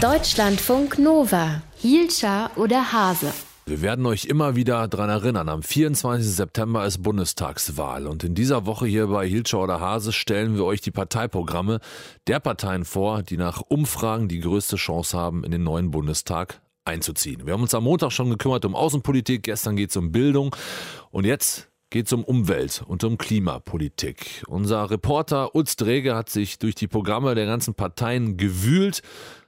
Deutschlandfunk Nova. Hielscher oder Hase? Wir werden euch immer wieder daran erinnern, am 24. September ist Bundestagswahl und in dieser Woche hier bei Hilscher oder Hase stellen wir euch die Parteiprogramme der Parteien vor, die nach Umfragen die größte Chance haben, in den neuen Bundestag einzuziehen. Wir haben uns am Montag schon gekümmert um Außenpolitik, gestern geht es um Bildung und jetzt geht es um Umwelt und um Klimapolitik. Unser Reporter Utz Drege hat sich durch die Programme der ganzen Parteien gewühlt,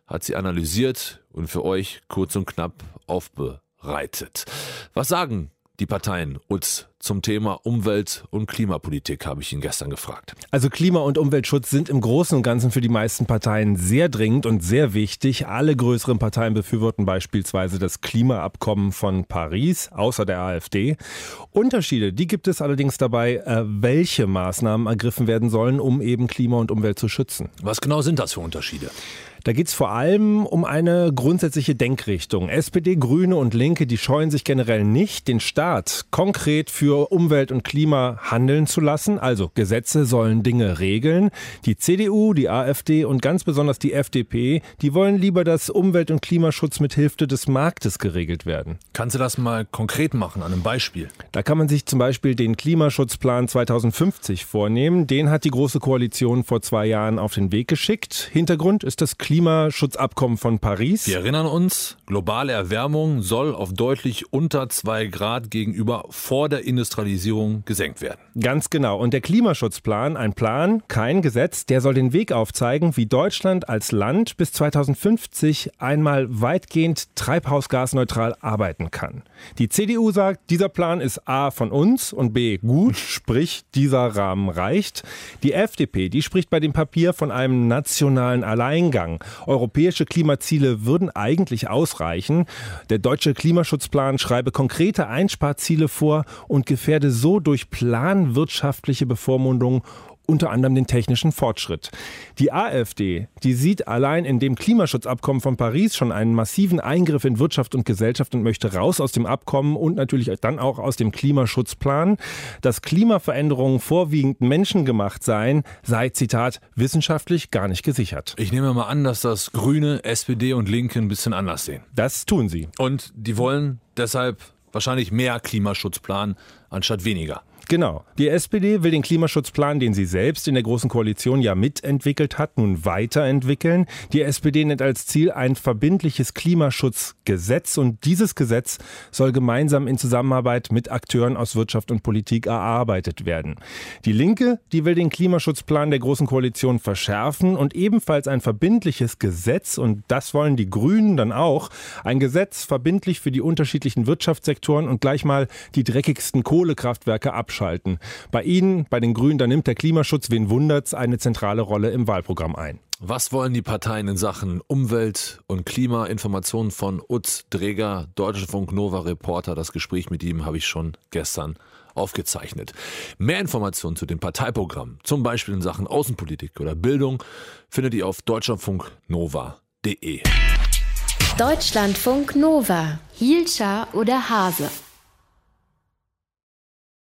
hat sie analysiert und für euch kurz und knapp aufbereitet reitet. Was sagen die Parteien uns zum Thema Umwelt- und Klimapolitik, habe ich ihn gestern gefragt. Also Klima- und Umweltschutz sind im Großen und Ganzen für die meisten Parteien sehr dringend und sehr wichtig. Alle größeren Parteien befürworten beispielsweise das Klimaabkommen von Paris, außer der AfD. Unterschiede, die gibt es allerdings dabei, äh, welche Maßnahmen ergriffen werden sollen, um eben Klima und Umwelt zu schützen. Was genau sind das für Unterschiede? Da geht es vor allem um eine grundsätzliche Denkrichtung. SPD, Grüne und Linke, die scheuen sich generell nicht, den Staat konkret für Umwelt und Klima handeln zu lassen. Also Gesetze sollen Dinge regeln. Die CDU, die AfD und ganz besonders die FDP, die wollen lieber, dass Umwelt- und Klimaschutz mit Hilfe des Marktes geregelt werden. Kannst du das mal konkret machen an einem Beispiel? Da kann man sich zum Beispiel den Klimaschutzplan 2050 vornehmen. Den hat die Große Koalition vor zwei Jahren auf den Weg geschickt. Hintergrund ist das Klima Klimaschutzabkommen von Paris. Wir erinnern uns, globale Erwärmung soll auf deutlich unter zwei Grad gegenüber vor der Industrialisierung gesenkt werden. Ganz genau. Und der Klimaschutzplan, ein Plan, kein Gesetz, der soll den Weg aufzeigen, wie Deutschland als Land bis 2050 einmal weitgehend treibhausgasneutral arbeiten kann. Die CDU sagt, dieser Plan ist A von uns und B gut, sprich dieser Rahmen reicht. Die FDP, die spricht bei dem Papier von einem nationalen Alleingang. Europäische Klimaziele würden eigentlich ausreichen. Der deutsche Klimaschutzplan schreibe konkrete Einsparziele vor und gefährde so durch planwirtschaftliche Bevormundung unter anderem den technischen Fortschritt. Die AfD, die sieht allein in dem Klimaschutzabkommen von Paris schon einen massiven Eingriff in Wirtschaft und Gesellschaft und möchte raus aus dem Abkommen und natürlich dann auch aus dem Klimaschutzplan. Dass Klimaveränderungen vorwiegend menschengemacht seien, sei, Zitat, wissenschaftlich gar nicht gesichert. Ich nehme mal an, dass das Grüne, SPD und Linke ein bisschen anders sehen. Das tun sie. Und die wollen deshalb wahrscheinlich mehr Klimaschutzplan anstatt weniger. Genau. Die SPD will den Klimaschutzplan, den sie selbst in der Großen Koalition ja mitentwickelt hat, nun weiterentwickeln. Die SPD nennt als Ziel ein verbindliches Klimaschutzgesetz und dieses Gesetz soll gemeinsam in Zusammenarbeit mit Akteuren aus Wirtschaft und Politik erarbeitet werden. Die Linke, die will den Klimaschutzplan der Großen Koalition verschärfen und ebenfalls ein verbindliches Gesetz und das wollen die Grünen dann auch. Ein Gesetz verbindlich für die unterschiedlichen Wirtschaftssektoren und gleich mal die dreckigsten Kohlekraftwerke abschalten. Bei Ihnen, bei den Grünen, da nimmt der Klimaschutz, wen wundert's, eine zentrale Rolle im Wahlprogramm ein. Was wollen die Parteien in Sachen Umwelt und Klima? Informationen von Utz Dreger, Deutsche Funk Nova Reporter. Das Gespräch mit ihm habe ich schon gestern aufgezeichnet. Mehr Informationen zu den Parteiprogrammen, zum Beispiel in Sachen Außenpolitik oder Bildung, findet ihr auf deutschlandfunknova.de. Deutschlandfunk Nova. Hielscher oder Hase?